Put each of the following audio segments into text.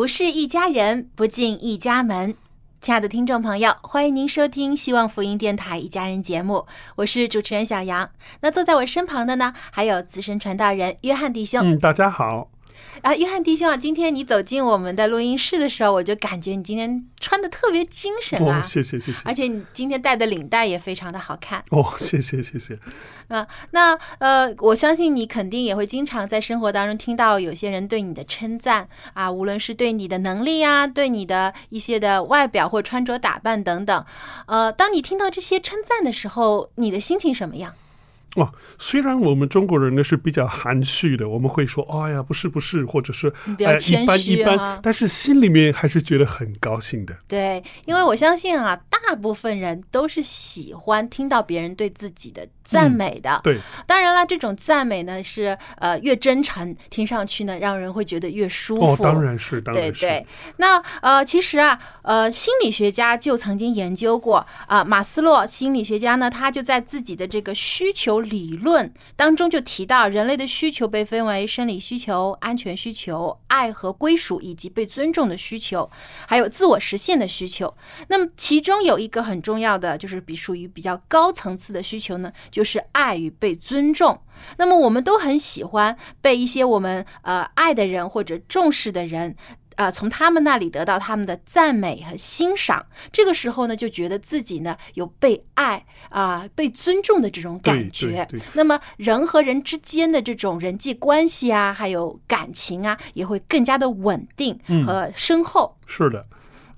不是一家人，不进一家门。亲爱的听众朋友，欢迎您收听希望福音电台一家人节目，我是主持人小杨。那坐在我身旁的呢，还有资深传道人约翰弟兄。嗯，大家好。啊，约翰弟兄啊，今天你走进我们的录音室的时候，我就感觉你今天穿的特别精神啊，哦，谢谢谢谢。而且你今天戴的领带也非常的好看。哦，谢谢谢谢。啊，那呃，我相信你肯定也会经常在生活当中听到有些人对你的称赞啊，无论是对你的能力啊，对你的一些的外表或穿着打扮等等。呃，当你听到这些称赞的时候，你的心情什么样？哇，虽然我们中国人呢是比较含蓄的，我们会说“哎呀，不是不是”，或者是你比较呃一般一般。啊，但是心里面还是觉得很高兴的。对，因为我相信啊，大部分人都是喜欢听到别人对自己的赞美的。对，当然了，这种赞美呢是呃越真诚，听上去呢让人会觉得越舒服。哦，当然是，当然是。对对，那呃，其实啊，呃，心理学家就曾经研究过啊、马斯洛心理学家呢，他就在自己的这个需求理论当中就提到，人类的需求被分为生理需求、安全需求、爱和归属以及被尊重的需求，还有自我实现的需求。那么其中有一个很重要的，就是比属于比较高层次的需求呢，就是爱与被尊重。那么我们都很喜欢被一些我们呃爱的人或者重视的人。啊、从他们那里得到他们的赞美和欣赏，这个时候呢，就觉得自己呢有被爱啊、被尊重的这种感觉。那么人和人之间的这种人际关系啊，还有感情啊，也会更加的稳定嗯和深厚。是的，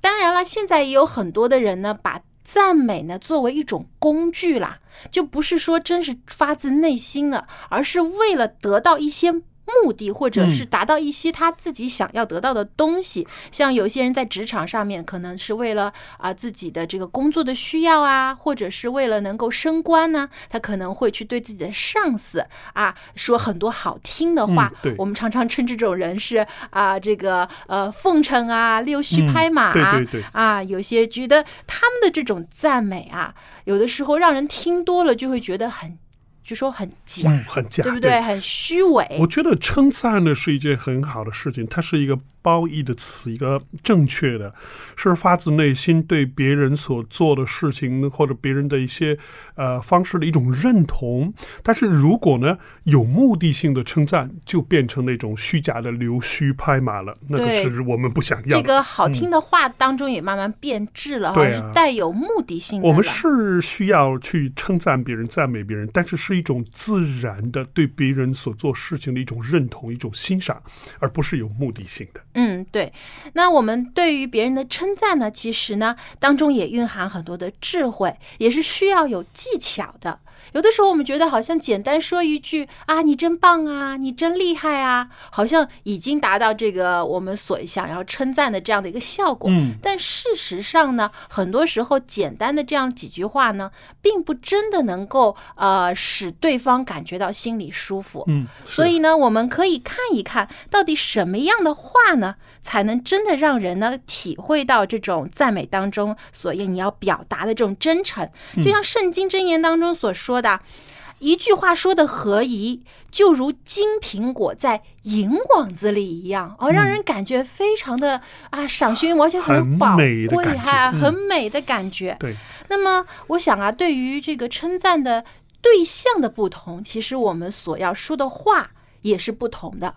当然了，现在也有很多的人呢，把赞美呢作为一种工具啦，就不是说真是发自内心的，而是为了得到一些。目的，或者是达到一些他自己想要得到的东西，像有些人在职场上面，可能是为了啊、自己的这个工作的需要啊，或者是为了能够升官呢，他可能会去对自己的上司啊说很多好听的话。嗯对。我们常常称这种人是啊、这个呃奉承啊、溜须拍马啊，对对对。啊，有些觉得他们的这种赞美啊，有的时候让人听多了就会觉得很，就说很假，很假，对不对？很虚伪。我觉得称赞呢是一件很好的事情，它是一个褒义的词，一个正确的，是发自内心对别人所做的事情或者别人的一些呃方式的一种认同。但是如果呢有目的性的称赞，就变成那种虚假的溜须拍马了，那个是我们不想要的。这个好听的话当中也慢慢变质了是带有目的性的了。我们是需要去称赞别人、赞美别人，但是是一种自然的对别人所做事情的一种认同、一种欣赏，而不是有目的性的。嗯，对。那我们对于别人的称赞呢，其实呢当中也蕴含很多的智慧，也是需要有技巧的。有的时候我们觉得好像简单说一句啊，你真棒啊，你真厉害啊，好像已经达到这个我们所想要称赞的这样的一个效果。嗯但事实上呢，很多时候简单的这样几句话呢，并不真的能够呃使对方感觉到心里舒服。嗯，所以呢，我们可以看一看到底什么样的话呢，才能真的让人呢体会到这种赞美当中所要你要表达的这种真诚。就像圣经箴言当中所说的。一句话说的合宜，就如金苹果在银网子里一样，哦，让人感觉非常的啊赏心悦目，而且很宝贵哈，嗯很美的感觉。对，那么我想啊，对于这个称赞的对象的不同，其实我们所要说的话也是不同的。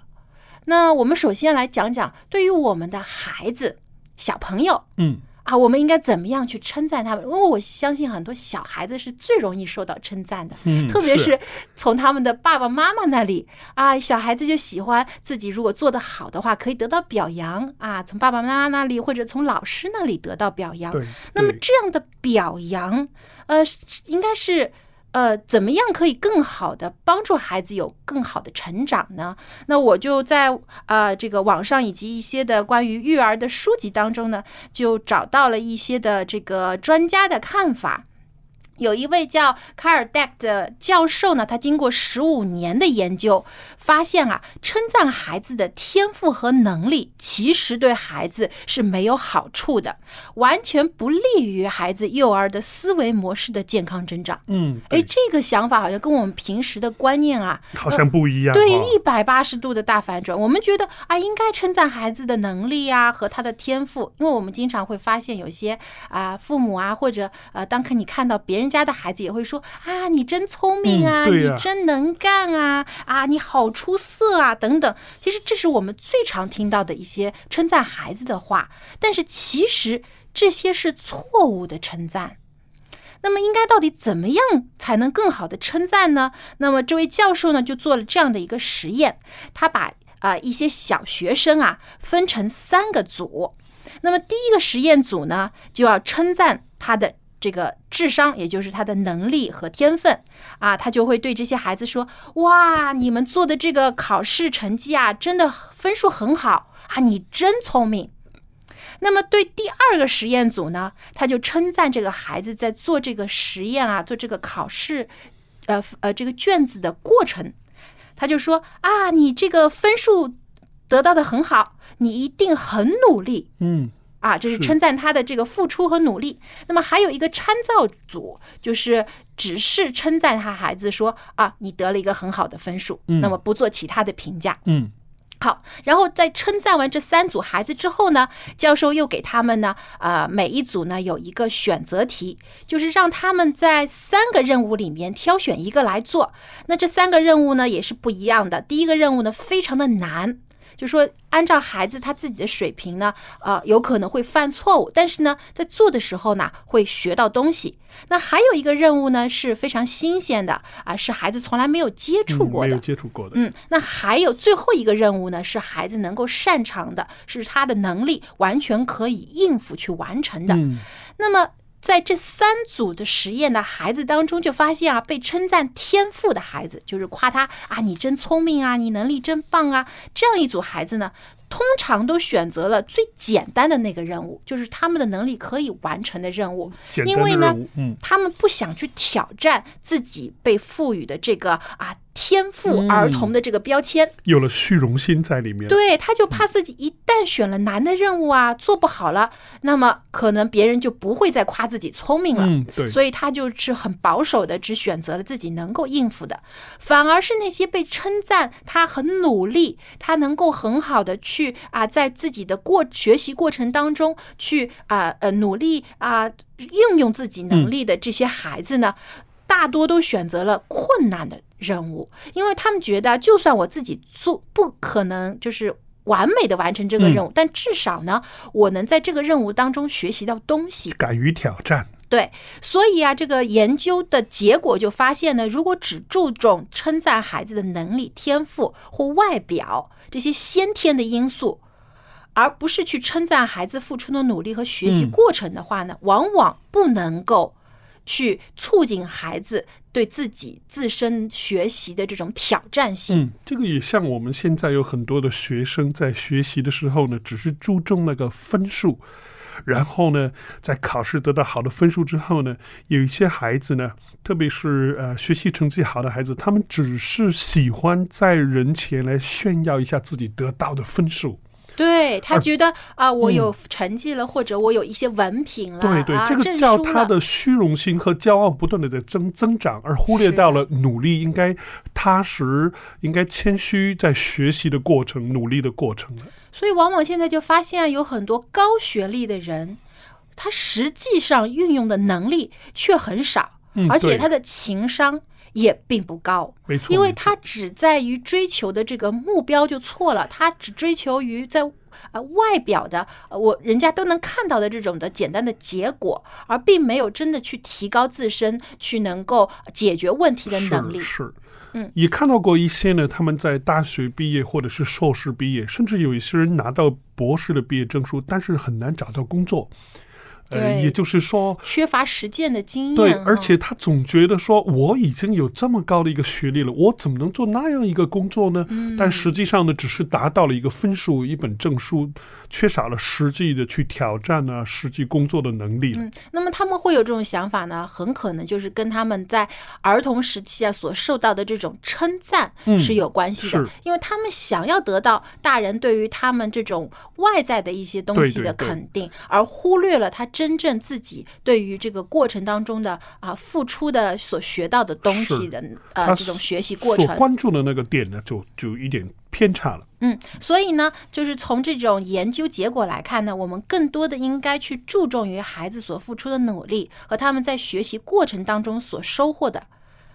那我们首先来讲讲，对于我们的孩子、小朋友嗯啊，我们应该怎么样去称赞他们？因为我相信很多小孩子是最容易受到称赞的，嗯，特别是是从他们的爸爸妈妈那里啊，小孩子就喜欢自己如果做得好的话，可以得到表扬啊，从爸爸妈妈那里或者从老师那里得到表扬。对，那么这样的表扬，呃，应该是呃，怎么样可以更好的帮助孩子有更好的成长呢？那我就在呃这个网上以及一些的关于育儿的书籍当中呢，就找到了一些的这个专家的看法。有一位叫卡尔戴克的教授呢，他经过十五年的研究，发现啊，称赞孩子的天赋和能力，其实对孩子是没有好处的，完全不利于孩子幼儿的思维模式的健康增长。嗯，哎，这个想法好像跟我们平时的观念啊，好像不一样，对，哦一百八十度的大反转。我们觉得啊，应该称赞孩子的能力啊和他的天赋，因为我们经常会发现有些啊父母啊或者呃，当看你看到别人家的孩子，也会说啊，你真聪明啊，你真能干啊，啊，你好出色啊，等等。其实这是我们最常听到的一些称赞孩子的话，但是其实这些是错误的称赞。那么应该到底怎么样才能更好的称赞呢？那么这位教授呢就做了这样的一个实验，他把啊、一些小学生啊分成三个组。那么第一个实验组呢就要称赞他的这个智商，也就是他的能力和天分啊，他就会对这些孩子说：“哇，你们做的这个考试成绩啊，真的分数很好啊，你真聪明。”那么对第二个实验组呢，他就称赞这个孩子在做这个实验啊，做这个考试，呃呃这个卷子的过程，他就说啊，你这个分数得到的很好，你一定很努力。嗯啊，这是是称赞他的这个付出和努力。那么还有一个参照组，就是只是称赞他孩子说啊，你得了一个很好的分数，嗯那么不做其他的评价。嗯好，然后在称赞完这三组孩子之后呢，教授又给他们呢，呃，每一组呢有一个选择题，就是让他们在三个任务里面挑选一个来做。那这三个任务呢也是不一样的。第一个任务呢非常的难，就说按照孩子他自己的水平呢，呃，有可能会犯错误，但是呢，在做的时候呢会学到东西。那还有一个任务呢是非常新鲜的啊，是孩子从来没有接触嗯，过的没有。接触过的，嗯，那还有最后一个任务呢，是孩子能够擅长的，是他的能力完全可以应付去完成的。嗯那么在这三组的实验的孩子当中，就发现啊，被称赞天赋的孩子，就是夸他啊，你真聪明啊，你能力真棒啊，这样一组孩子呢，通常都选择了最简单的那个任务，就是他们的能力可以完成的任务，因为呢他们不想去挑战自己被赋予的这个啊天赋儿童的这个标签。有了虚荣心在里面，对，他就怕自己一旦选了难的任务啊，做不好了，那么可能别人就不会再夸自己聪明了。嗯对，所以他就是很保守的，只选择了自己能够应付的，反而是那些被称赞他很努力，他能够很好的去啊，在自己的过学习过程当中去啊呃努力啊应用自己能力的这些孩子呢，大多都选择了困难的任务，因为他们觉得，就算我自己做不可能就是。完美的完成这个任务，但至少呢，我能在这个任务当中学习到东西。敢于挑战，对，所以啊，这个研究的结果就发现呢，如果只注重称赞孩子的能力、天赋或外表这些先天的因素，而不是去称赞孩子付出的努力和学习嗯过程的话呢，往往不能够去促进孩子对自己自身学习的这种挑战性。嗯，这个也像我们现在有很多的学生在学习的时候呢，只是注重那个分数，然后呢，在考试得到好的分数之后呢，有一些孩子呢，特别是呃学习成绩好的孩子，他们只是喜欢在人前来炫耀一下自己得到的分数。对他觉得啊，我有成绩了，或者我有一些文凭了，对对，啊、这个叫他的虚荣心和骄傲不断的在增增长，而忽略到了努力应该踏实、应该谦虚，在学习的过程、努力的过程了。所以往往现在就发现啊有很多高学历的人，他实际上运用的能力却很少，嗯而且他的情商也并不高。没错，因为他只在于追求的这个目标就错了，他只追求于在呃外表的呃我人家都能看到的这种的简单的结果，而并没有真的去提高自身，去能够解决问题的能力是。是，嗯，也看到过一些呢，他们在大学毕业或者是硕士毕业，甚至有一些人拿到博士的毕业证书，但是很难找到工作。呃，对。也就是说，缺乏实践的经验，对，啊而且他总觉得说，我已经有这么高的一个学历了，我怎么能做那样一个工作呢？嗯。但实际上呢，只是达到了一个分数、一本证书，缺少了实际的去挑战啊、实际工作的能力。嗯，那么他们会有这种想法呢，很可能就是跟他们在儿童时期啊所受到的这种称赞嗯是有关系的，是。因为他们想要得到大人对于他们这种外在的一些东西的对对对。肯定，而忽略了他真正自己对于这个过程当中的啊付出的所学到的东西的呃这种学习过所程。关注的那个点呢，就就有一点偏差了。嗯，所以呢，就是从这种研究结果来看呢，我们更多的应该去注重于孩子所付出的努力和他们在学习过程当中所收获的。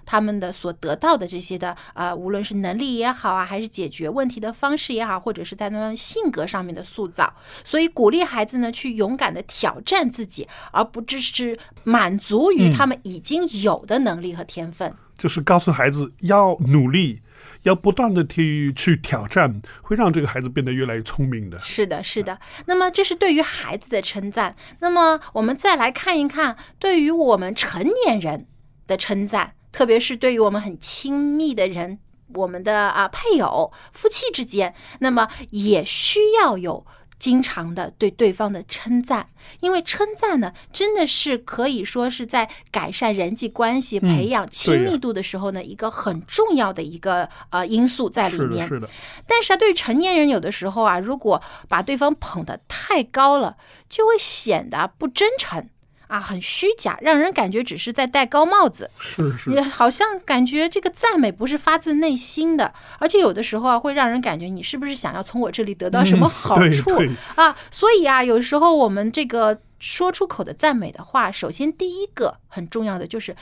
他们的所得到的这些的啊、呃无论是能力也好啊，还是解决问题的方式也好，或者是在他们性格上面的塑造，所以鼓励孩子呢去勇敢的挑战自己，而不只是满足于他们已经有的能力和天分。就是告诉孩子要努力，要不断的去去挑战，会让这个孩子变得越来越聪明的。是的，是的。那么这是对于孩子的称赞。那么我们再来看一看，对于我们成年人的称赞，特别是对于我们很亲密的人，我们的啊配偶、夫妻之间，那么也需要有。经常的对对方的称赞，因为称赞呢，真的是可以说是在改善人际关系、嗯培养亲密度的时候呢，一个很重要的一个呃因素在里是的，面。是的，但是啊，对于成年人，有的时候啊，如果把对方捧得太高了，就会显得不真诚啊，很虚假，让人感觉只是在戴高帽子。是是也好像感觉这个赞美不是发自内心的，而且有的时候啊，会让人感觉你是不是想要从我这里得到什么好对处、对啊？所以啊，有时候我们这个说出口的赞美的话，首先第一个很重要的就是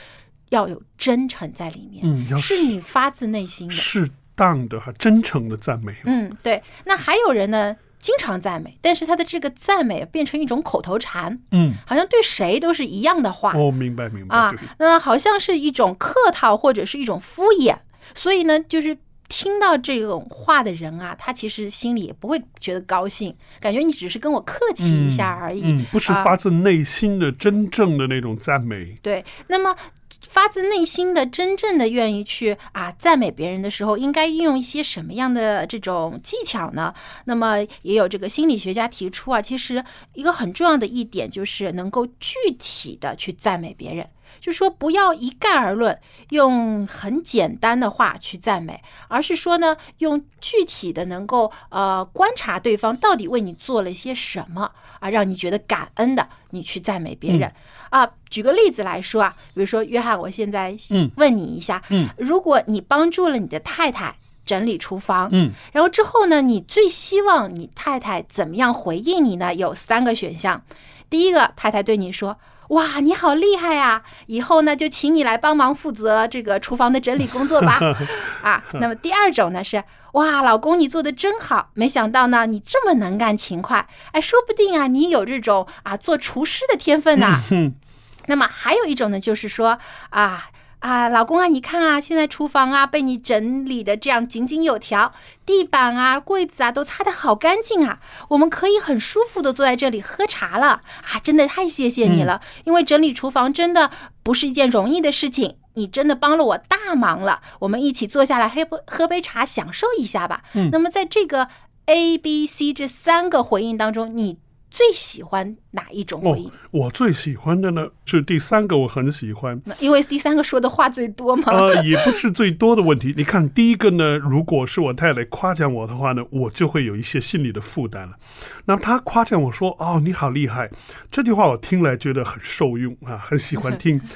要有真诚在里面，嗯，是你发自内心的。适当的哈真诚的赞美。嗯，对。那还有人呢，经常赞美，但是他的这个赞美变成一种口头禅，嗯，好像对谁都是一样的话、哦，明白明白。啊，那好像是一种客套或者是一种敷衍。所以呢，就是听到这种话的人啊，他其实心里也不会觉得高兴，感觉你只是跟我客气一下而已。嗯，不是啊发自内心的、真正的那种赞美。对，那么发自内心的、真正的愿意去啊赞美别人的时候，应该运用一些什么样的这种技巧呢？那么也有这个心理学家提出啊，其实一个很重要的一点就是能够具体的去赞美别人。就说不要一概而论，用很简单的话去赞美，而是说呢，用具体的能够呃观察对方到底为你做了些什么啊，让你觉得感恩的，你去赞美别人、啊。举个例子来说啊，比如说约翰，我现在嗯问你一下，嗯如果你帮助了你的太太整理厨房，嗯然后之后呢，你最希望你太太怎么样回应你呢？有三个选项。第一个，太太对你说：“哇，你好厉害呀！以后呢，就请你来帮忙负责这个厨房的整理工作吧。”啊，那么第二种呢是：“哇，老公你做的真好，没想到呢你这么能干勤快，哎，说不定啊你有这种啊做厨师的天分呐、嗯 那么还有一种呢，就是说啊啊，老公啊，你看啊，现在厨房啊被你整理的这样井井有条，地板啊、柜子啊都擦得好干净啊，我们可以很舒服的坐在这里喝茶了啊，真的太谢谢你了，因为整理厨房真的不是一件容易的事情。你真的帮了我大忙了，我们一起坐下来喝杯喝杯茶，享受一下吧。嗯那么在这个 A、B、C 这三个回应当中，你最喜欢哪一种回应？哦，我最喜欢的呢是第三个，我很喜欢。那因为第三个说的话最多嘛。呃，也不是最多的问题。你看，第一个呢，如果是我太太夸奖我的话呢，我就会有一些心理的负担了。那她夸奖我说：“哦，你好厉害。”这句话我听来觉得很受用啊，很喜欢听。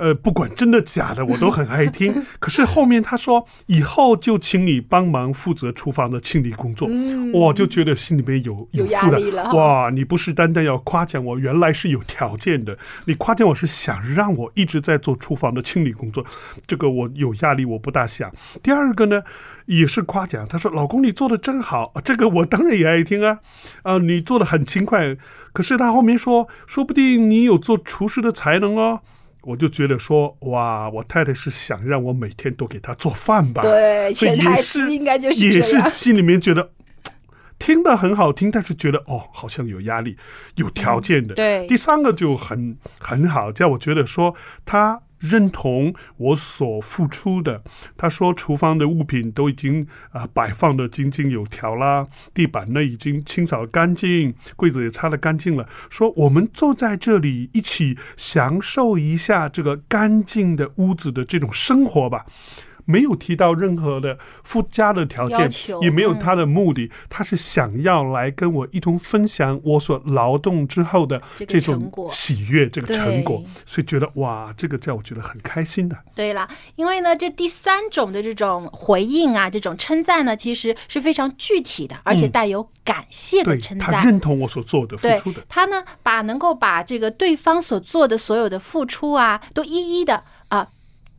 呃，不管真的假的，我都很爱听。可是后面他说以后就请你帮忙负责厨房的清理工作，我就觉得心里面有嗯有负担压力了哇，你不是单单要夸奖我，原来是有条件的。你夸奖我是想让我一直在做厨房的清理工作，这个我有压力，我不大想。第二个呢，也是夸奖，他说：“老公，你做的真好。”这个我当然也爱听啊，啊、你做的很勤快。可是他后面说，说不定你有做厨师的才能哦。我就觉得说，哇，我太太是想让我每天都给她做饭吧？对所以潜台也词是应该就是也是心里面觉得听得很好听，但是觉得哦，好像有压力，有条件的。嗯对第三个就很很好，叫我觉得说他认同我所付出的。他说厨房的物品都已经啊、摆放的井井有条啦，地板呢已经清扫干净，柜子也擦得干净了。说我们坐在这里一起享受一下这个干净的屋子的这种生活吧。没有提到任何的附加的条件，也没有嗯他的目的，他是想要来跟我一同分享我所劳动之后的这种喜悦，这个成果对，所以觉得哇，这个叫我觉得很开心的。对了，因为呢，这第三种的这种回应啊，这种称赞呢，其实是非常具体的，而且带有感谢的对称赞。他认同我所做的、付出的，他呢，把能够把这个对方所做的所有的付出啊，都一一的啊。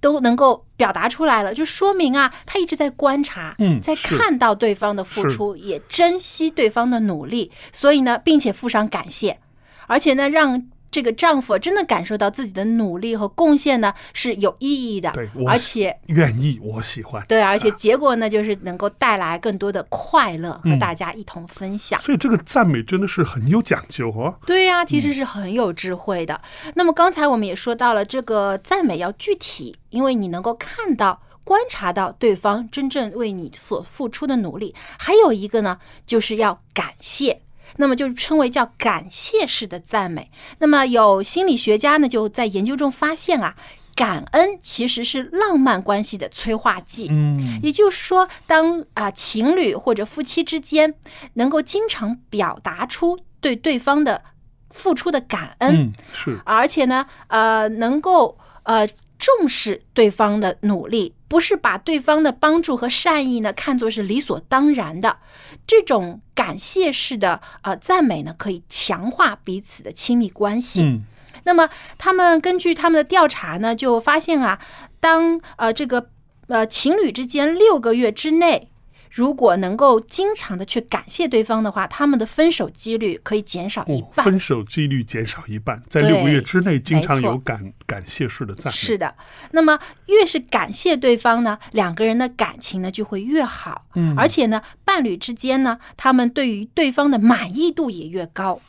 都能够表达出来了，就说明啊，他一直在观察，在看到对方的付出，也珍惜对方的努力，所以呢，并且附上感谢，而且呢，让这个丈夫真的感受到自己的努力和贡献呢是有意义的对，而且愿意，我喜欢。对，而且结果呢，就是能够带来更多的快乐和嗯大家一同分享。所以这个赞美真的是很有讲究哦。对呀、其实是很有智慧的。那么刚才我们也说到了，这个赞美要具体，因为你能够看到。观察到对方真正为你所付出的努力，还有一个呢，就是要感谢，那么就称为叫感谢式的赞美。那么有心理学家呢就在研究中发现啊，感恩其实是浪漫关系的催化剂。嗯，也就是说，当啊、情侣或者夫妻之间能够经常表达出对对方的付出的感恩，嗯，是而且呢，呃，能够呃重视对方的努力，不是把对方的帮助和善意呢看作是理所当然的。这种感谢式的呃赞美呢，可以强化彼此的亲密关系。嗯那么他们根据他们的调查呢，就发现啊，当呃这个呃情侣之间六个月之内，如果能够经常的去感谢对方的话，他们的分手几率可以减少一哦，半。分手几率减少一半，在对六个月之内经常有感感谢式的赞美。是的，那么越是感谢对方呢，两个人的感情呢就会越好，嗯而且呢，伴侣之间呢，他们对于对方的满意度也越高。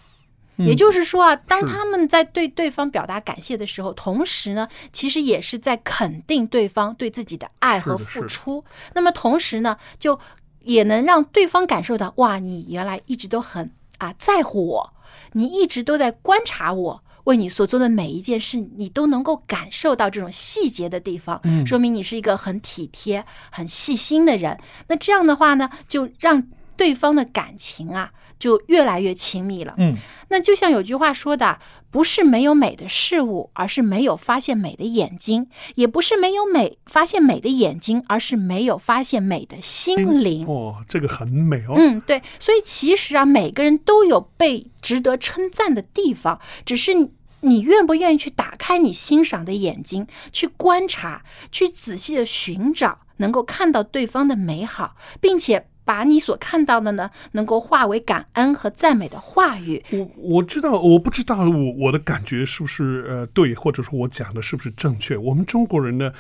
也就是说啊，当他们在对对方表达感谢的时候，同时呢，其实也是在肯定对方对自己的爱和付出。那么同时呢，就也能让对方感受到，哇，你原来一直都很啊在乎我，你一直都在观察我。为你所做的每一件事，你都能够感受到这种细节的地方，嗯说明你是一个很体贴、很细心的人。那这样的话呢，就让对方的感情啊，就越来越亲密了。嗯，那就像有句话说的，不是没有美的事物，而是没有发现美的眼睛；也不是没有美发现美的眼睛，而是没有发现美的心灵。哦，这个很美哦。嗯，对，所以其实啊，每个人都有被值得称赞的地方，只是你你愿不愿意去打开你欣赏的眼睛，去观察，去仔细的寻找，能够看到对方的美好，并且把你所看到的呢，能够化为感恩和赞美的话语。我我知道，我不知道我我的感觉是不是呃对，或者说我讲的是不是正确？我们中国人呢，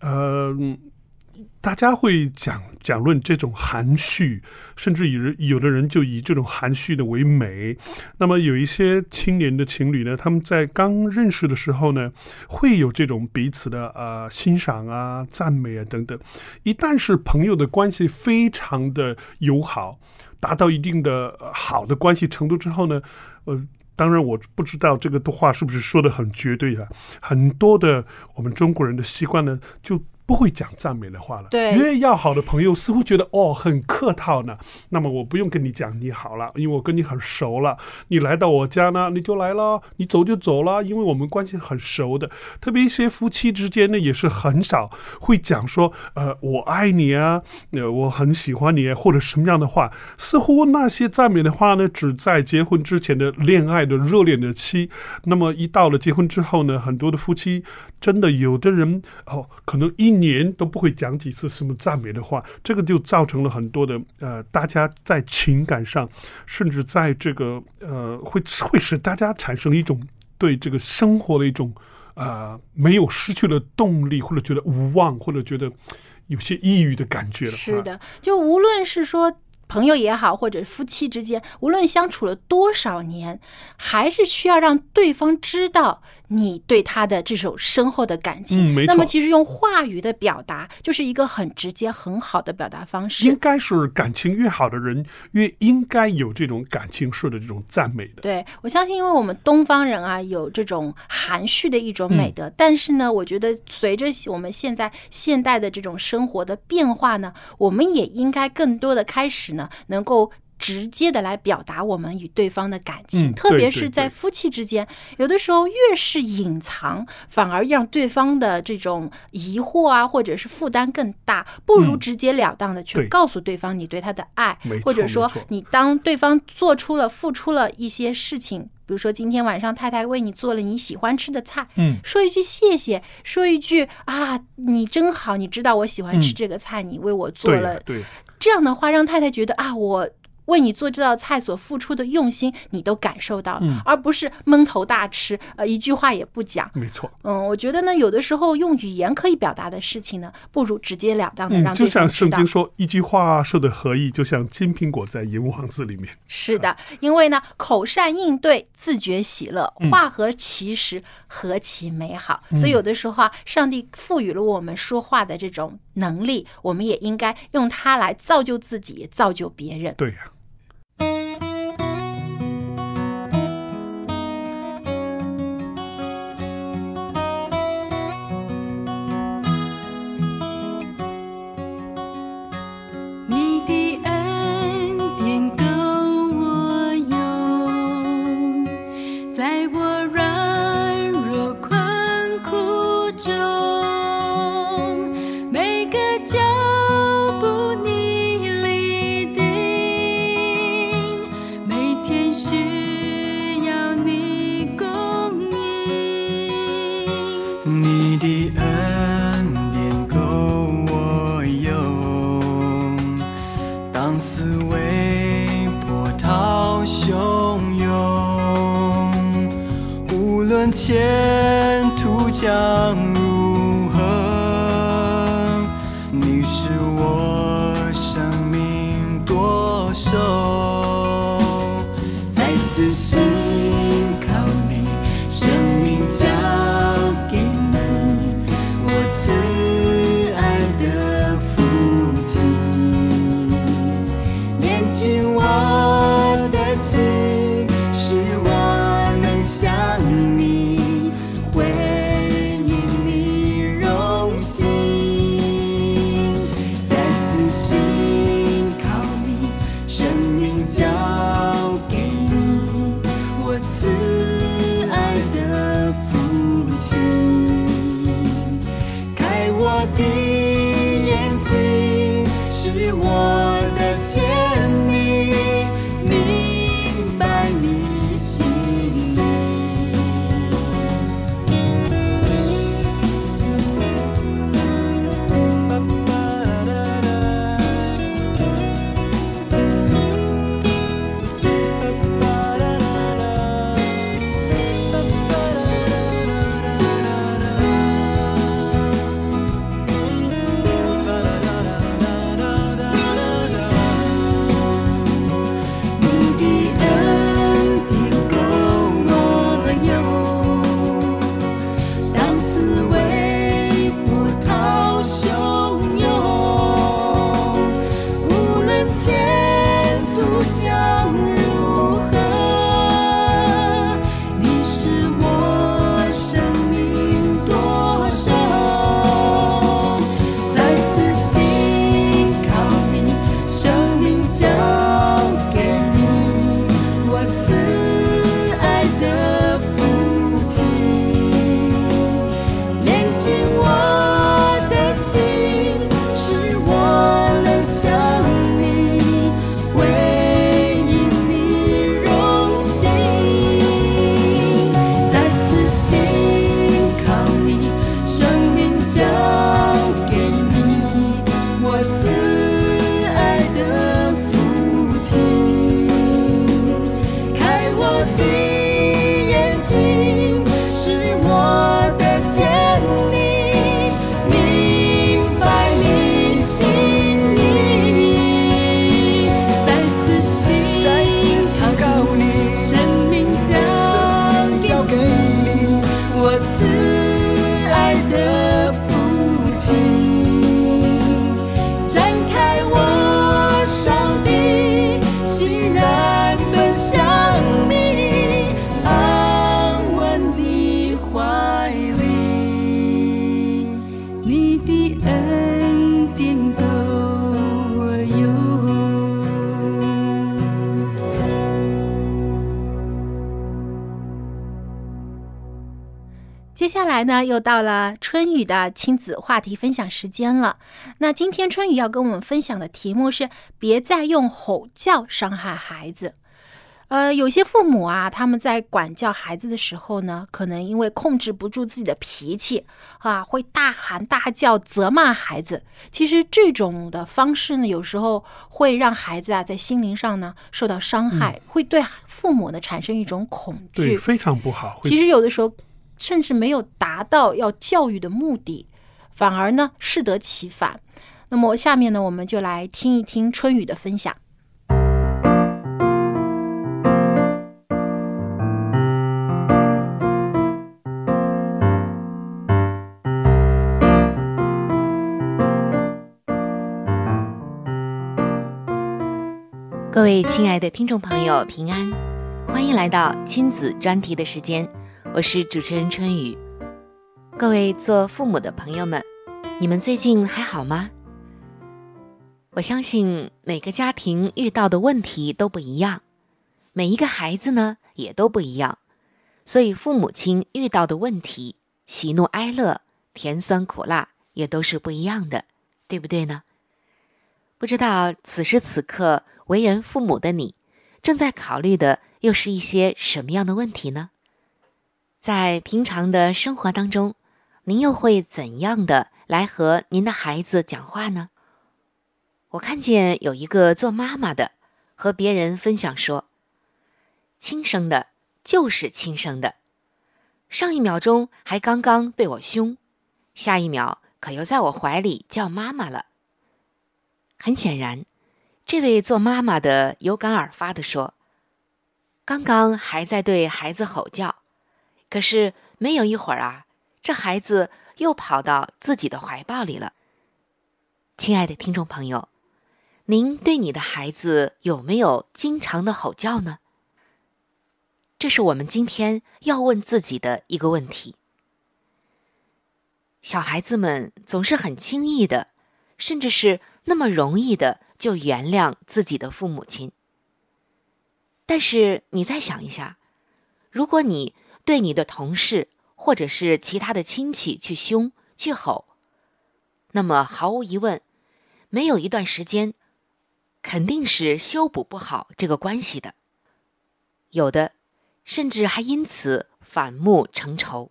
呃，大家会讲讲论这种含蓄，甚至有人有的人就以这种含蓄的为美。那么有一些青年的情侣呢，他们在刚认识的时候呢，会有这种彼此的呃欣赏啊、赞美啊等等。一旦是朋友的关系非常的友好，达到一定的、好的关系程度之后呢，呃。当然，我不知道这个的话是不是说的很绝对啊。很多的我们中国人的习惯呢，就不会讲赞美的话了。对越要好的朋友似乎觉得哦很客套呢，那么我不用跟你讲你好了，因为我跟你很熟了。你来到我家呢，你就来了；你走就走了，因为我们关系很熟的。特别一些夫妻之间呢，也是很少会讲说呃我爱你啊，呃我很喜欢你啊，或者什么样的话。似乎那些赞美的话呢，只在结婚之前的恋爱的热恋的期。那么一到了结婚之后呢，很多的夫妻真的有的人哦，可能一年都不会讲几次什么赞美的话，这个就造成了很多的呃，大家在情感上，甚至在这个呃，会会使大家产生一种对这个生活的一种呃没有失去了动力，或者觉得无望，或者觉得有些抑郁的感觉了。是的，就无论是说朋友也好，或者夫妻之间，无论相处了多少年，还是需要让对方知道你对他的这种深厚的感情。那么其实用话语的表达，就是一个很直接、很好的表达方式应。该是感情越好的人，越应该有这种感情式的这种赞美的。对我相信，因为我们东方人啊有这种含蓄的一种美德，但是呢，我觉得随着我们现在现代的这种生活的变化呢，我们也应该更多的开始呢，能够。直接的来表达我们与对方的感情，嗯特别是在夫妻之间，有的时候越是隐藏，反而让对方的这种疑惑啊，或者是负担更大，不如嗯。直截了当的去告诉对方你对他的爱没，或者说你当对方做出了付出了一些事情，比如说今天晚上太太为你做了你喜欢吃的菜，嗯，说一句谢谢，说一句啊你真好，你知道我喜欢吃嗯。这个菜，你为我做了对，对，这样的话，让太太觉得啊，我为你做这道菜所付出的用心，你都感受到了，嗯而不是闷头大吃，呃，一句话也不讲。没错。嗯，我觉得呢，有的时候用语言可以表达的事情呢，不如直截了当的就像圣经。说，一句话说的合意，就像金苹果在银王子里面。是的，因为呢，口善应对，自觉喜乐，嗯话合其实，何其美好。所以有的时候啊，上帝赋予了我们说话的这种能力，我们也应该用它来造就自己，也造就别人。对呀、慈爱的父亲。来呢，又到了春雨的亲子话题分享时间了。那今天春雨要跟我们分享的题目是：别再用吼叫伤害孩子。呃，有些父母啊，他们在管教孩子的时候呢，可能因为控制不住自己的脾气啊，会大喊大叫责骂孩子。其实这种的方式呢，有时候会让孩子啊在心灵上呢受到伤害，会对父母呢产生一种恐对，惧。非常不好。其实有的时候甚至没有达到要教育的目的，反而呢适得其反。那么下面呢，我们就来听一听春雨的分享。各位亲爱的听众朋友，平安，欢迎来到亲子专题的时间，我是主持人春雨。各位做父母的朋友们，你们最近还好吗？我相信每个家庭遇到的问题都不一样，每一个孩子呢也都不一样，所以父母亲遇到的问题，喜怒哀乐、甜酸苦辣也都是不一样的，对不对呢？不知道此时此刻为人父母的你，正在考虑的又是一些什么样的问题呢？在平常的生活当中，您又会怎样的来和您的孩子讲话呢？我看见有一个做妈妈的和别人分享说：“亲生的就是亲生的，上一秒钟还刚刚被我凶，下一秒可又在我怀里叫妈妈了。”很显然，这位做妈妈的有感而发的说：“刚刚还在对孩子吼叫，可是没有一会儿啊，这孩子又跑到自己的怀抱里了。”亲爱的听众朋友，您对你的孩子有没有经常的吼叫呢？这是我们今天要问自己的一个问题。小孩子们总是很轻易的，甚至是那么容易的就原谅自己的父母亲。但是你再想一下，如果你对你的同事或者是其他的亲戚去凶去吼，那么毫无疑问，没有一段时间，肯定是修补不好这个关系的。有的，甚至还因此反目成仇。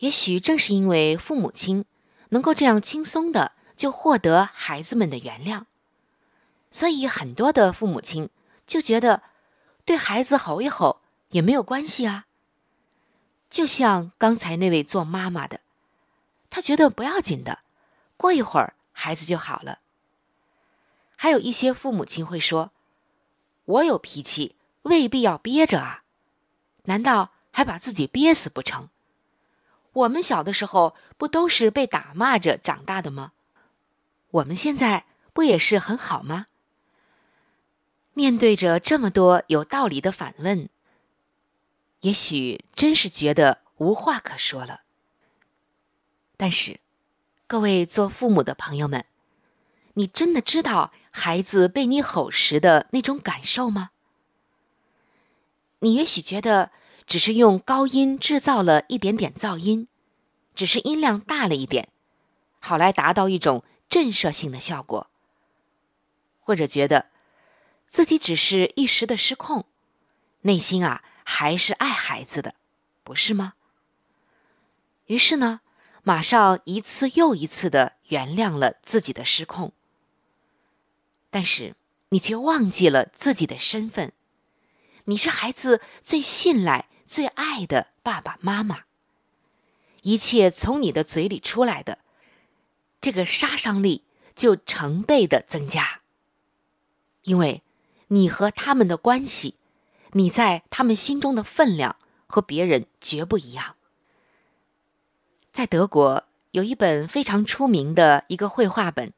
也许正是因为父母亲能够这样轻松的就获得孩子们的原谅，所以很多的父母亲就觉得对孩子吼一吼也没有关系啊。就像刚才那位做妈妈的，她觉得不要紧的，过一会儿孩子就好了。还有一些父母亲会说：“我有脾气，未必要憋着啊，难道还把自己憋死不成？”我们小的时候不都是被打骂着长大的吗？我们现在不也是很好吗？面对着这么多有道理的反问，也许真是觉得无话可说了。但是，各位做父母的朋友们，你真的知道孩子被你吼时的那种感受吗？你也许觉得。只是用高音制造了一点点噪音，只是音量大了一点，好来达到一种震慑性的效果。或者觉得自己只是一时的失控，内心啊还是爱孩子的，不是吗？于是呢，马上一次又一次的原谅了自己的失控，但是你却忘记了自己的身份，你是孩子最信赖。最爱的爸爸妈妈，一切从你的嘴里出来的，这个杀伤力就成倍的增加。因为，你和他们的关系，你在他们心中的分量和别人绝不一样。在德国有一本非常出名的一个绘画本，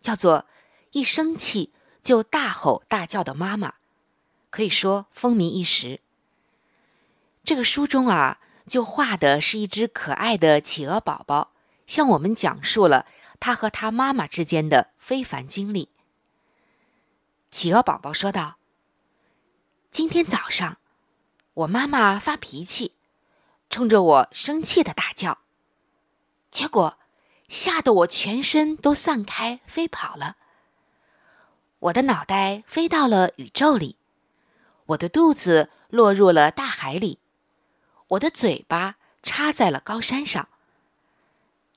叫做《一生气就大吼大叫的妈妈，可以说风靡一时。这个书中啊，就画的是一只可爱的企鹅宝宝，向我们讲述了他和他妈妈之间的非凡经历。企鹅宝宝说道：“今天早上，我妈妈发脾气，冲着我生气的大叫，结果吓得我全身都散开飞跑了。我的脑袋飞到了宇宙里，我的肚子落入了大海里，我的嘴巴插在了高山上。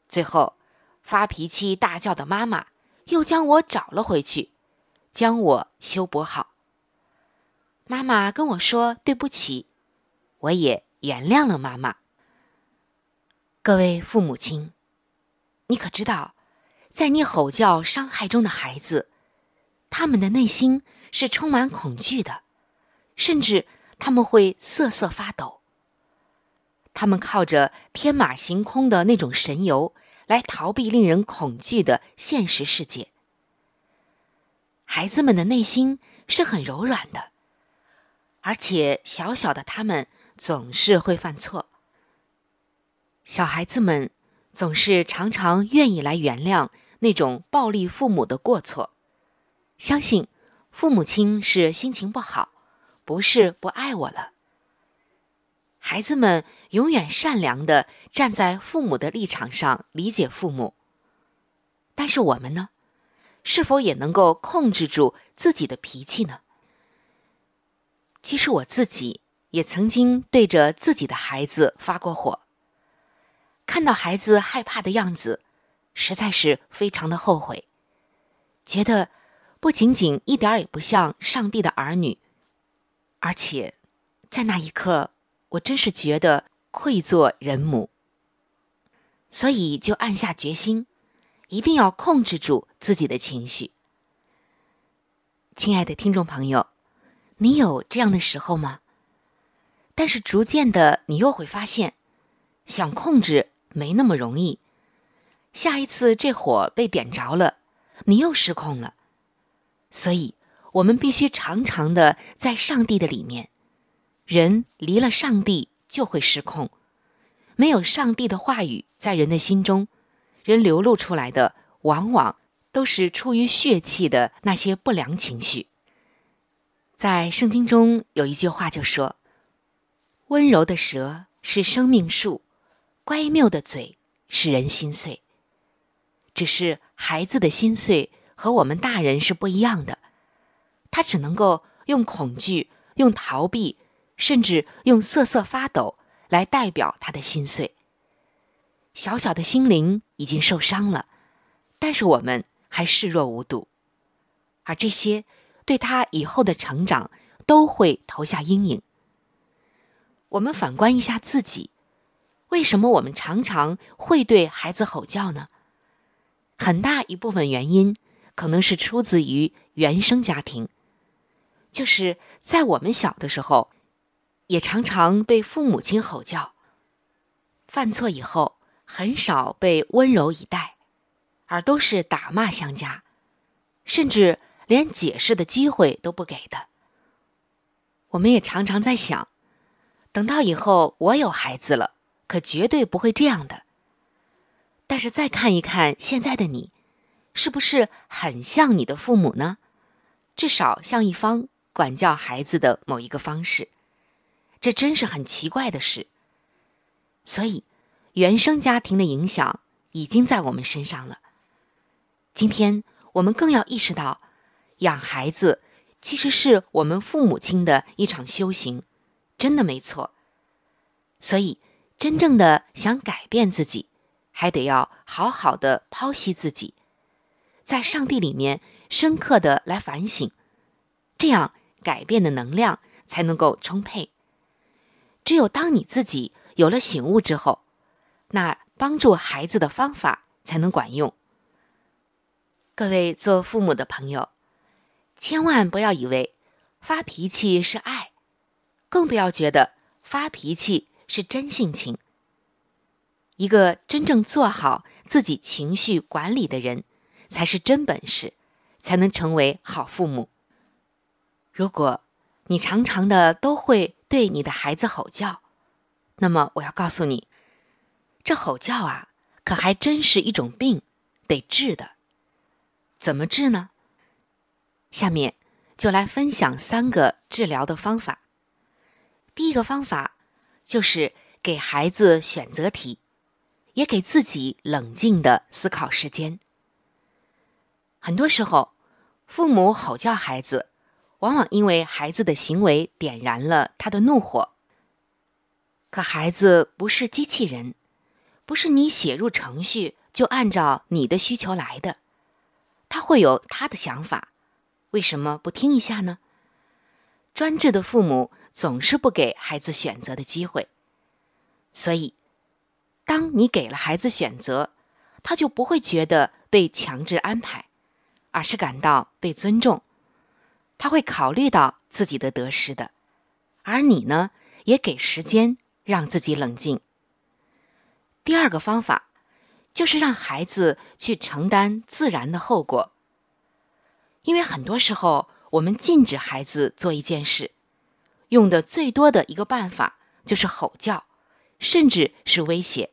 最后，发脾气大叫的妈妈又将我找了回去。”将我修补好。妈妈跟我说对不起，我也原谅了妈妈。各位父母亲，你可知道，在你吼叫伤害中的孩子，他们的内心是充满恐惧的，甚至他们会瑟瑟发抖。他们靠着天马行空的那种神游，来逃避令人恐惧的现实世界。孩子们的内心是很柔软的，而且小小的他们总是会犯错。小孩子们总是常常愿意来原谅那种暴力父母的过错，相信父母亲是心情不好，不是不爱我了。孩子们永远善良的站在父母的立场上理解父母，但是我们呢？是否也能够控制住自己的脾气呢？其实我自己也曾经对着自己的孩子发过火。看到孩子害怕的样子，实在是非常的后悔，觉得不仅仅一点也不像上帝的儿女，而且在那一刻，我真是觉得愧作人母，所以就暗下决心。一定要控制住自己的情绪。亲爱的听众朋友，你有这样的时候吗？但是逐渐的，你又会发现，想控制没那么容易。下一次这火被点着了，你又失控了。所以，我们必须常常的在上帝的里面。人离了上帝就会失控，没有上帝的话语在人的心中。人流露出来的，往往都是出于血气的那些不良情绪。在圣经中有一句话就说：“温柔的舌是生命树，乖谬的嘴使人心碎。”只是孩子的心碎和我们大人是不一样的，他只能够用恐惧、用逃避，甚至用瑟瑟发抖来代表他的心碎。小小的心灵已经受伤了，但是我们还视若无睹，而这些对他以后的成长都会投下阴影。我们反观一下自己，为什么我们常常会对孩子吼叫呢？很大一部分原因可能是出自于原生家庭，就是在我们小的时候，也常常被父母亲吼叫，犯错以后。很少被温柔以待，而都是打骂相加，甚至连解释的机会都不给的。我们也常常在想，等到以后我有孩子了，可绝对不会这样的。但是再看一看现在的你，是不是很像你的父母呢？至少像一方管教孩子的某一个方式，这真是很奇怪的事。所以。原生家庭的影响已经在我们身上了。今天我们更要意识到，养孩子其实是我们父母亲的一场修行，真的没错。所以，真正的想改变自己，还得要好好的剖析自己，在上帝里面深刻的来反省，这样改变的能量才能够充沛。只有当你自己有了醒悟之后，那帮助孩子的方法才能管用。各位做父母的朋友，千万不要以为发脾气是爱，更不要觉得发脾气是真性情。一个真正做好自己情绪管理的人，才是真本事，才能成为好父母。如果你常常的都会对你的孩子吼叫，那么我要告诉你，这吼叫啊，可还真是一种病，得治的。怎么治呢？下面就来分享三个治疗的方法。第一个方法就是给孩子选择题，也给自己冷静的思考时间。很多时候，父母吼叫孩子，往往因为孩子的行为点燃了他的怒火。可孩子不是机器人，不是你写入程序就按照你的需求来的，他会有他的想法。为什么不听一下呢？专制的父母总是不给孩子选择的机会，所以，当你给了孩子选择，他就不会觉得被强制安排，而是感到被尊重。他会考虑到自己的得失的，而你呢，也给时间让自己冷静。第二个方法，就是让孩子去承担自然的后果。因为很多时候，我们禁止孩子做一件事，用的最多的一个办法就是吼叫，甚至是威胁。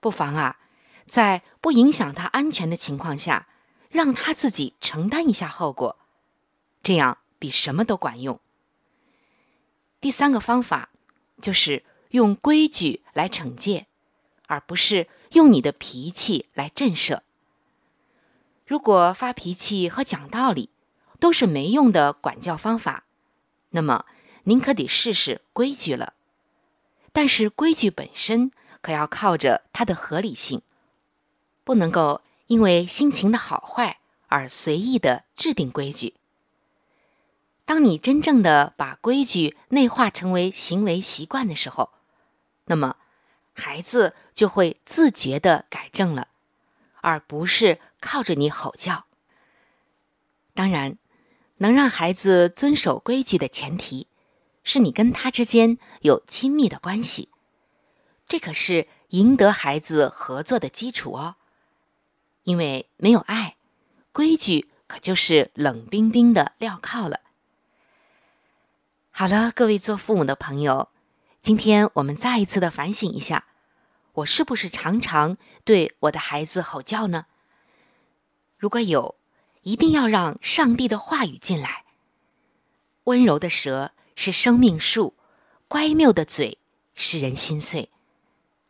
不妨啊，在不影响他安全的情况下，让他自己承担一下后果，这样比什么都管用。第三个方法就是用规矩来惩戒，而不是用你的脾气来震慑。如果发脾气和讲道理都是没用的管教方法，那么您可得试试规矩了。但是规矩本身可要靠着它的合理性，不能够因为心情的好坏而随意的制定规矩。当你真正的把规矩内化成为行为习惯的时候，那么孩子就会自觉的改正了。而不是靠着你吼叫。当然，能让孩子遵守规矩的前提，是你跟他之间有亲密的关系。这可是赢得孩子合作的基础哦。因为没有爱，规矩可就是冷冰冰的镣铐了。好了，各位做父母的朋友，今天我们再一次的反省一下。我是不是常常对我的孩子吼叫呢？如果有，一定要让上帝的话语进来。温柔的舌是生命树，乖谬的嘴使人心碎。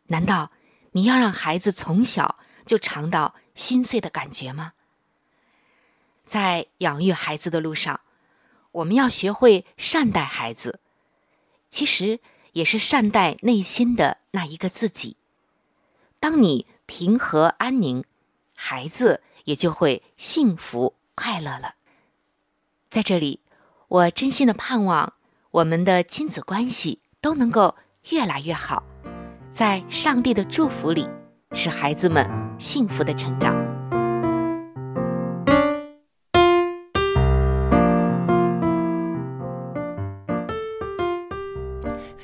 难道你要让孩子从小就尝到心碎的感觉吗？在养育孩子的路上，我们要学会善待孩子，其实也是善待内心的那一个自己。当你平和安宁，孩子也就会幸福快乐了。在这里，我真心的盼望我们的亲子关系都能够越来越好，在上帝的祝福里，使孩子们幸福的成长。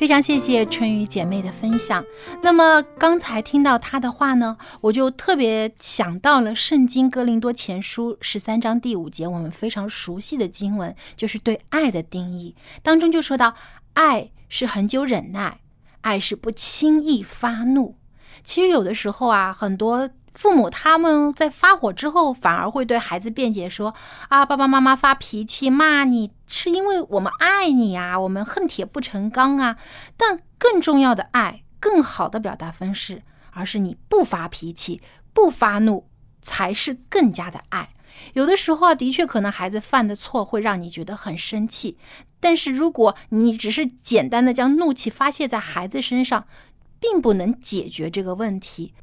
非常谢谢春雨姐妹的分享。那么刚才听到她的话呢，我就特别想到了《圣经·哥林多前书》十三章第五节，我们非常熟悉的经文，就是对爱的定义当中就说到，爱是恒久忍耐，爱是不轻易发怒。其实有的时候啊，很多。父母他们在发火之后，反而会对孩子辩解说：“啊，爸爸妈妈发脾气骂你，是因为我们爱你啊，我们恨铁不成钢啊。”但更重要的爱，更好的表达方式，而是你不发脾气、不发怒，才是更加的爱。有的时候啊，的确可能孩子犯的错会让你觉得很生气，但是如果你只是简单的将怒气发泄在孩子身上，并不能解决这个问题。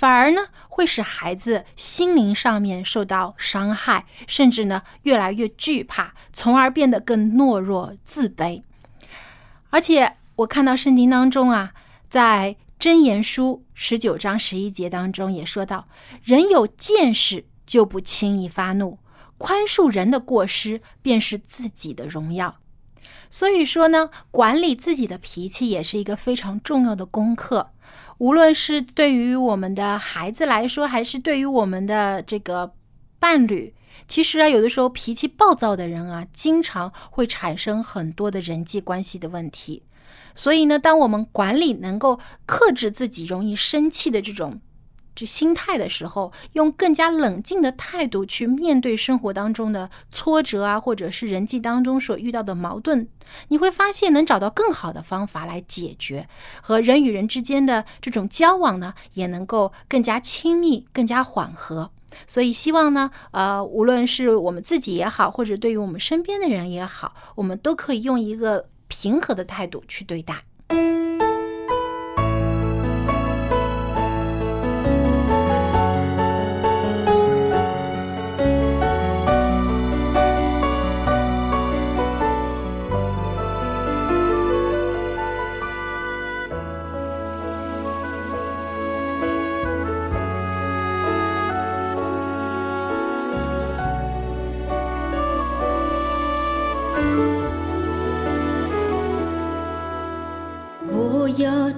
反而呢，会使孩子心灵上面受到伤害，甚至呢越来越惧怕，从而变得更懦弱、自卑。而且我看到圣经当中啊，在箴言书十九章十一节当中也说到：人有见识就不轻易发怒，宽恕人的过失便是自己的荣耀。所以说呢，管理自己的脾气也是一个非常重要的功课。无论是对于我们的孩子来说，还是对于我们的这个伴侣，其实啊，有的时候脾气暴躁的人啊，经常会产生很多的人际关系的问题。所以呢，当我们管理能够克制自己容易生气的这种心态的时候，用更加冷静的态度去面对生活当中的挫折啊，或者是人际当中所遇到的矛盾，你会发现能找到更好的方法来解决，和人与人之间的这种交往呢，也能够更加亲密、更加缓和。所以，希望呢，呃，无论是我们自己也好，或者对于我们身边的人也好，我们都可以用一个平和的态度去对待。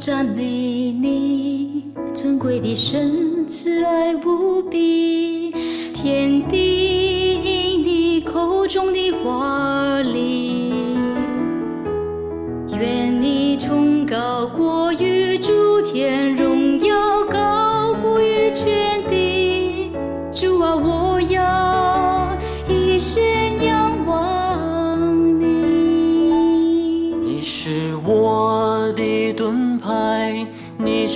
赞美你，尊贵的神，慈爱无比，天地因你口中的话里，愿你崇高过于诸天，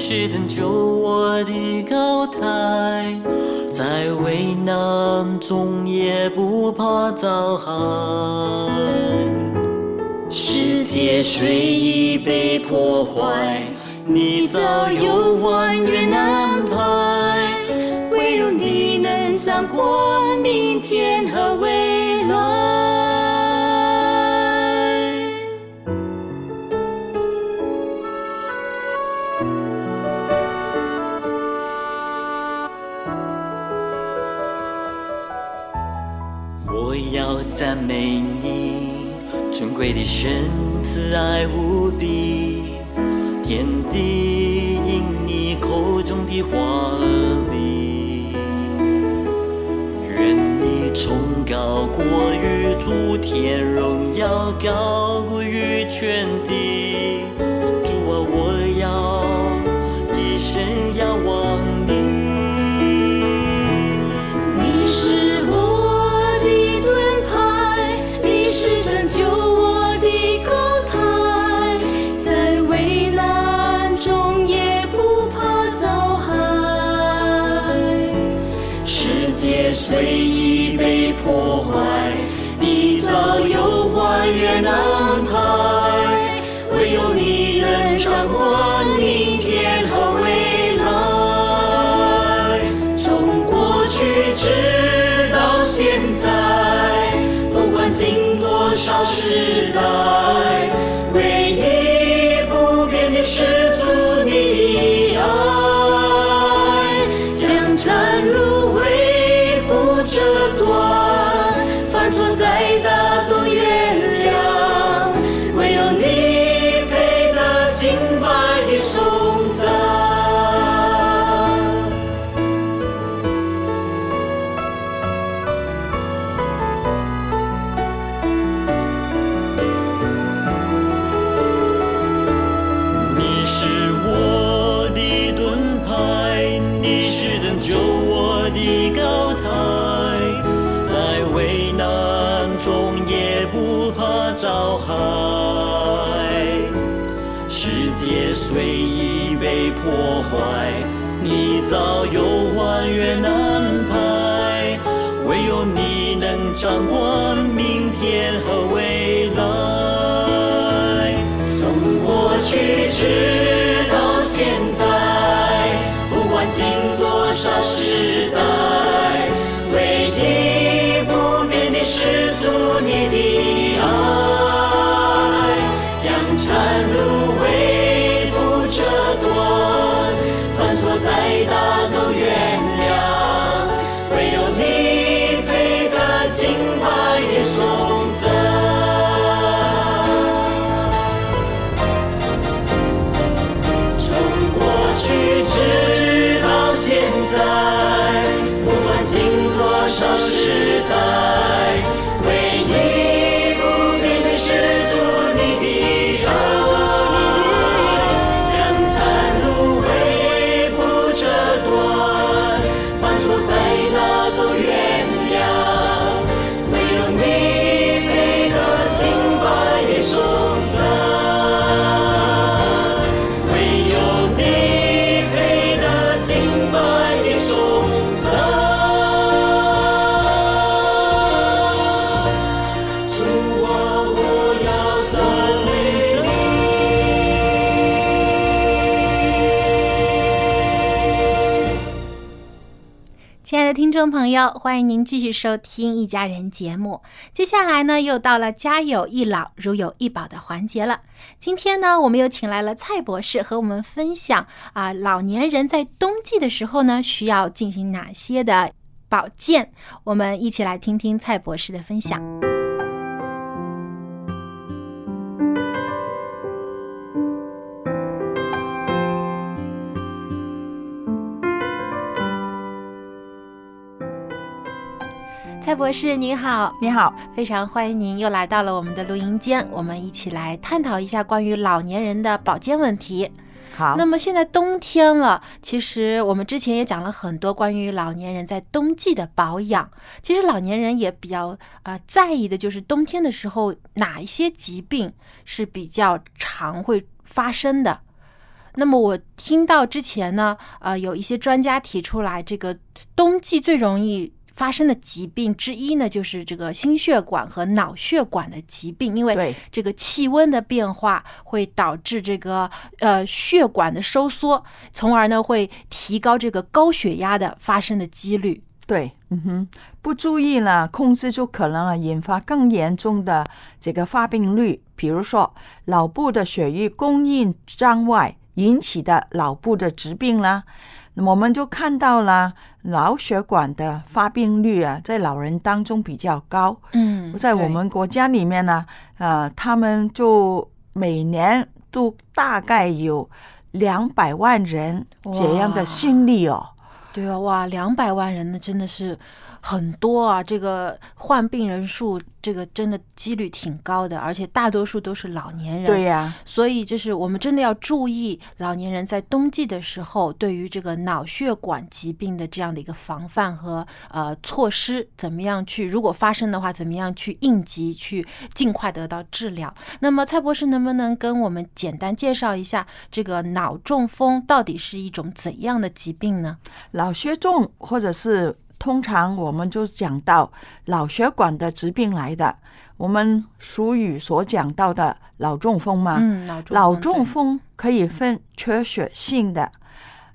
是拯救我的高台，在危难中也不怕遭害。世界虽已被破坏，你早有还原安排，唯有你能掌管明天和未来。尊贵的神，慈爱无比，天地因你口中的话而立。愿你崇高过于诸天，荣耀高过于全地。还原安排，唯有你能掌管明天和未来。从过去直到现在，不管经多少时代，早有还原安排，唯有你能掌管明天和未来。从过去直朋友，欢迎您继续收听《一家人》节目。接下来呢，又到了“家有一老，如有一宝”的环节了。今天呢，我们又请来了蔡博士和我们分享啊，老年人在冬季的时候呢，需要进行哪些的保健。我们一起来听听蔡博士的分享。蔡博士您好，你好，非常欢迎您又来到了我们的录音间，我们一起来探讨一下关于老年人的保健问题。好，那么现在冬天了，其实我们之前也讲了很多关于老年人在冬季的保养。其实老年人也比较呃在意的就是冬天的时候哪一些疾病是比较常会发生的。那么我听到之前呢，呃，有一些专家提出来，这个冬季最容易。发生的疾病之一呢，就是这个心血管和脑血管的疾病，因为这个气温的变化会导致这个呃血管的收缩，从而呢会提高这个高血压的发生的几率。对，嗯哼，不注意呢，控制就可能啊引发更严重的这个发病率，比如说脑部的血液供应障碍引起的脑部的疾病啦。我们就看到了脑血管的发病率啊，在老人当中比较高。嗯，在我们国家里面呢，呃，他们就每年都大概有两百万人这样的心理哦。对啊，哇，两百万人呢，真的是。很多啊，这个患病人数，这个真的几率挺高的，而且大多数都是老年人。对呀，所以就是我们真的要注意老年人在冬季的时候，对于这个脑血管疾病的这样的一个防范和呃措施，怎么样去？如果发生的话，怎么样去应急，去尽快得到治疗？那么蔡博士能不能跟我们简单介绍一下这个脑中风到底是一种怎样的疾病呢？脑血中或者是。通常我们就讲到脑血管的疾病来的，我们俗语所讲到的脑中风嘛。嗯，脑中风可以分缺血性的，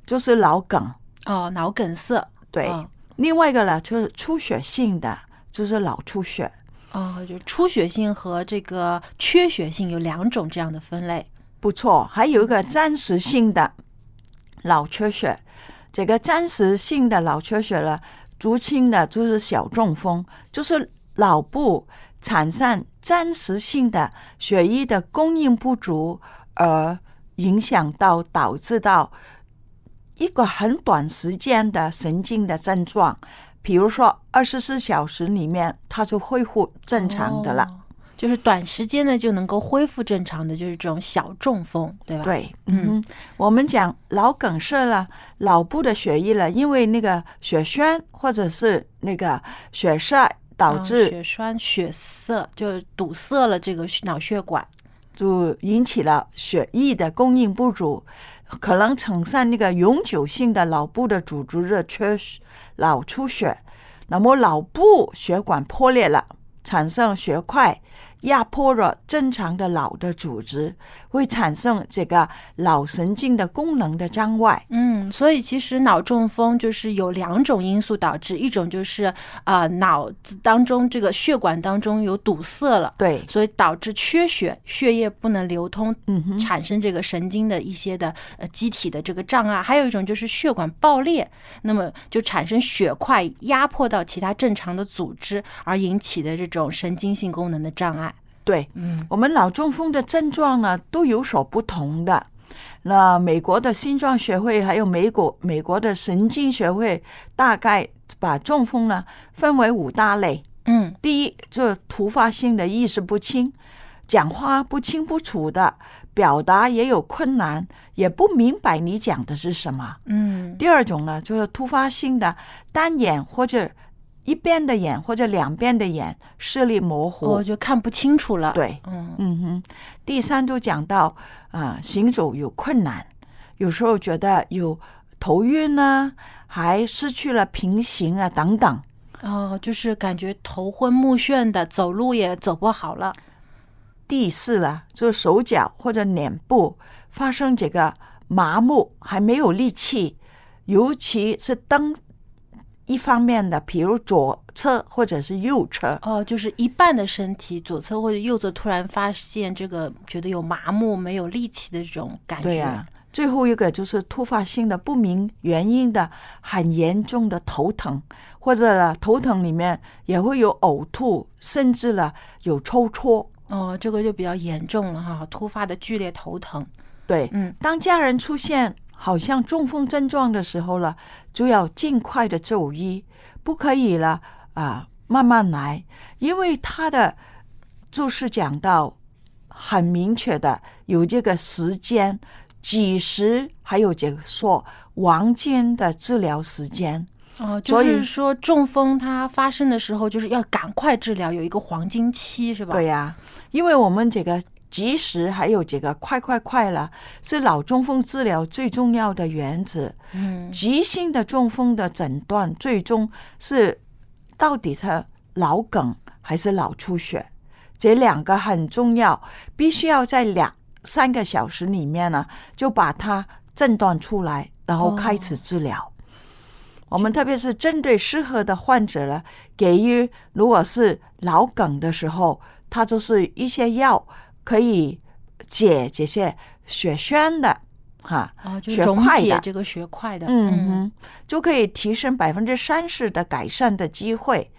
就是脑梗。哦，脑梗塞。对，另外一个呢就是出血性的，就是脑出血。哦，就出血性和这个缺血性有两种这样的分类。不错，还有一个暂时性的脑缺血，这个暂时性的脑缺血了。足轻的就是小中风，就是脑部产生暂时性的血液的供应不足，而影响到导致到一个很短时间的神经的症状，比如说二十四小时里面，它就恢复正常的了。就是短时间呢就能够恢复正常的，就是这种小中风，对吧？对，嗯，我们讲脑梗塞了，脑部的血液了，因为那个血栓或者是那个血塞导致血栓血塞，就堵塞了这个脑血管，就引起了血液的供应不足，可能产生那个永久性的脑部的组织热缺脑出血，那么脑部血管破裂了，产生血块。压迫了正常的脑的组织，会产生这个脑神经的功能的障碍。嗯，所以其实脑中风就是有两种因素导致，一种就是啊脑子当中这个血管当中有堵塞了，对，所以导致缺血，血液不能流通，嗯，产生这个神经的一些的呃机体的这个障碍。还有一种就是血管爆裂，那么就产生血块压迫到其他正常的组织而引起的这种神经性功能的障碍。对，嗯，我们脑中风的症状呢都有所不同的。那美国的心脏学会还有美国美国的神经学会，大概把中风呢分为五大类。嗯，第一就是突发性的意识不清，讲话不清不楚的，表达也有困难，也不明白你讲的是什么。嗯，第二种呢就是突发性的单眼或者。一边的眼或者两边的眼视力模糊，我就看不清楚了。对，嗯嗯哼。第三就讲到啊，行走有困难，有时候觉得有头晕啊，还失去了平行啊等等。哦，就是感觉头昏目眩的，走路也走不好了。第四了，就是手脚或者脸部发生这个麻木，还没有力气，尤其是当。一方面的，比如左侧或者是右侧。哦，就是一半的身体，左侧或者右侧突然发现这个觉得有麻木、没有力气的这种感觉。对呀、最后一个就是突发性的不明原因的很严重的头疼，或者呢头疼里面也会有呕吐，甚至呢有抽搐。哦，这个就比较严重了哈，突发的剧烈头疼。对，嗯，当家人出现好像中风症状的时候了，就要尽快的就医，不可以了啊，慢慢来，因为他的就是讲到很明确的有这个时间、几时，还有这个说黄金的治疗时间。哦，就是说中风它发生的时候，就是要赶快治疗，有一个黄金期，是吧？对呀、因为我们这个及时还有这个快快快了，是脑中风治疗最重要的原则。嗯，急性的中风的诊断，最终是到底是脑梗还是脑出血，这两个很重要，必须要在两三个小时里面呢，就把它诊断出来，然后开始治疗。我们特别是针对适合的患者呢，给予如果是脑梗的时候，它就是一些药可以解这些血栓的，哈，血块的，这个血块的。嗯哼，就可以提升百分之三十的改善的机会，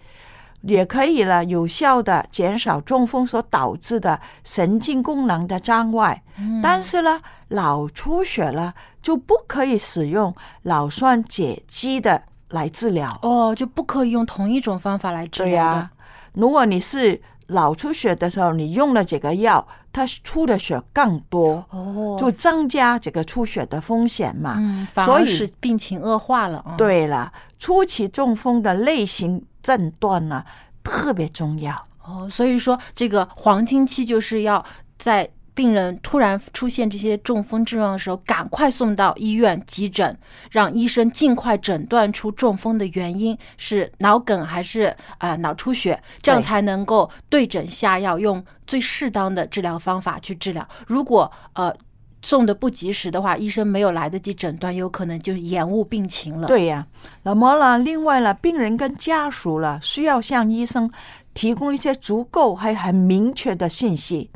也可以了有效的减少中风所导致的神经功能的障碍。嗯但是呢，脑出血了就不可以使用脑栓解肌的来治疗。哦，就不可以用同一种方法来治疗对。呀、如果你是脑出血的时候，你用了这个药，它出的血更多，哦，就增加这个出血的风险嘛。嗯，所以而使病情恶化了啊。，对了，初期中风的类型诊断呢特别重要。哦，所以说这个黄金期就是要在病人突然出现这些中风症状的时候，赶快送到医院急诊，让医生尽快诊断出中风的原因是脑梗还是啊、呃脑出血，这样才能够对症下药，用最适当的治疗方法去治疗。如果呃送的不及时的话，医生没有来得及诊断，有可能就延误病情了。，对呀，那么呢，另外呢，病人跟家属了需要向医生提供一些足够还很明确的信息，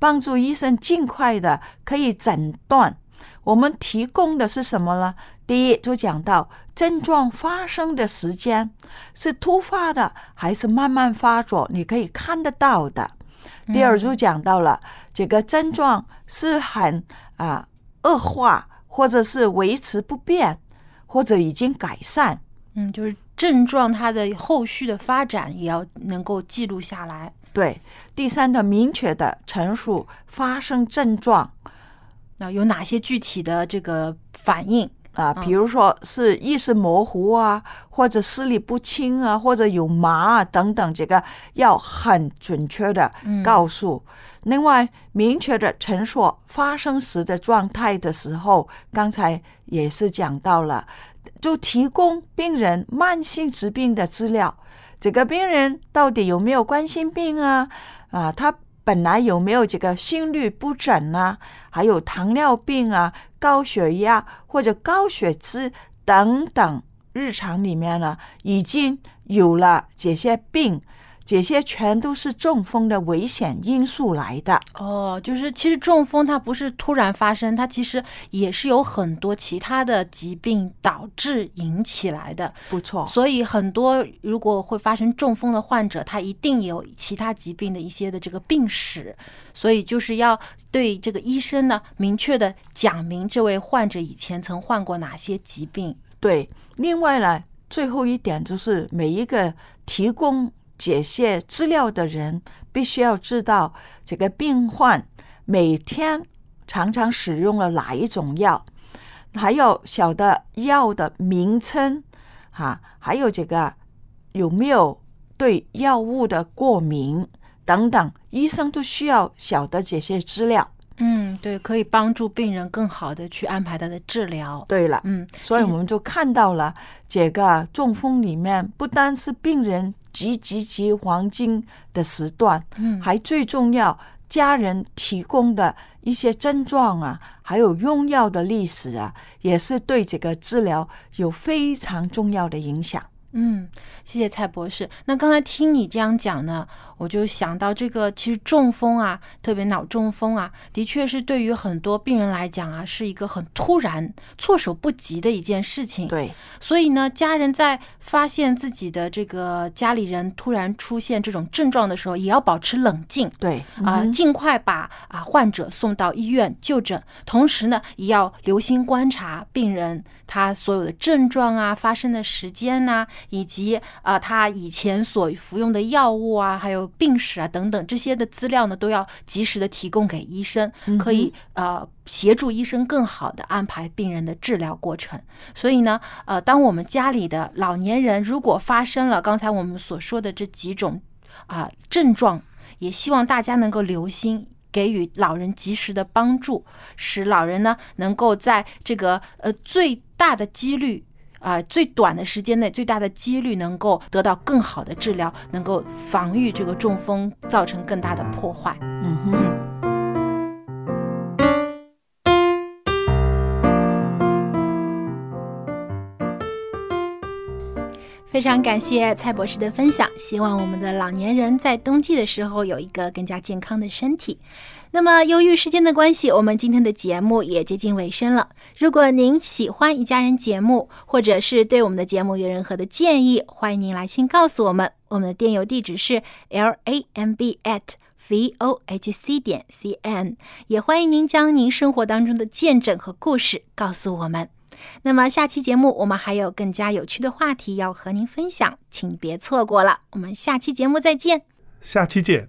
帮助医生尽快的可以诊断。我们提供的是什么呢？第一，就讲到症状发生的时间是突发的还是慢慢发作，你可以看得到的。第二，就讲到了这个症状是很啊恶化，或者是维持不变，或者已经改善。嗯，就是症状它的后续的发展也要能够记录下来。对，第三的明确的陈述发生症状那有哪些具体的这个反应？啊，比如说是意识模糊啊，或者视力不清啊，或者有麻啊等等，这个要很准确的告诉。另外，明确的陈述发生时的状态的时候，刚才也是讲到了，就提供病人慢性疾病的资料。这个病人到底有没有冠心病啊？啊，他本来有没有这个心律不整啊？还有糖尿病啊、高血压或者高血脂等等，日常里面呢已经有了这些病，这些全都是中风的危险因素来的。哦，就是其实中风它不是突然发生，它其实也是有很多其他的疾病导致引起来的。不错，所以很多如果会发生中风的患者，他一定有其他疾病的一些的这个病史，所以就是要对这个医生呢明确的讲明这位患者以前曾患过哪些疾病。对。另外呢，最后一点就是每一个提供这些资料的人，必须要知道这个病患每天常常使用了哪一种药，还有晓得药的名称，哈、还有这个有没有对药物的过敏等等，医生都需要晓得这些资料。嗯，对，可以帮助病人更好的去安排他的治疗。对了，嗯，所以我们就看到了这个中风里面，不单是病人极极极黄金的时段，嗯还最重要家人提供的一些症状啊，还有用药的历史啊，也是对这个治疗有非常重要的影响。嗯，谢谢蔡博士。那刚才听你这样讲呢，我就想到这个，其实中风啊，特别脑中风啊，的确是对于很多病人来讲啊，是一个很突然、措手不及的一件事情。对，所以呢，家人在发现自己的这个家里人突然出现这种症状的时候，也要保持冷静。对啊，尽快把啊患者送到医院就诊，同时呢，也要留心观察病人他所有的症状啊、发生的时间呐、以及啊他以前所服用的药物啊，还有病史啊等等这些的资料呢，都要及时的提供给医生，可以呃协助医生更好的安排病人的治疗过程。所以呢，呃，当我们家里的老年人如果发生了刚才我们所说的这几种啊、症状，也希望大家能够留心。给予老人及时的帮助，使老人呢能够在这个呃最大的几率啊、最短的时间内最大的几率能够得到更好的治疗，能够防御这个中风造成更大的破坏。嗯哼。非常感谢蔡博士的分享，希望我们的老年人在冬季的时候有一个更加健康的身体。那么，由于时间的关系，我们今天的节目也接近尾声了。如果您喜欢一家人节目，或者是对我们的节目有任何的建议，欢迎您来信告诉我们。我们的电邮地址是 l a m b at v o h c 点 c n，也欢迎您将您生活当中的见证和故事告诉我们。那么下期节目我们还有更加有趣的话题要和您分享，请别错过了。我们下期节目再见。下期见。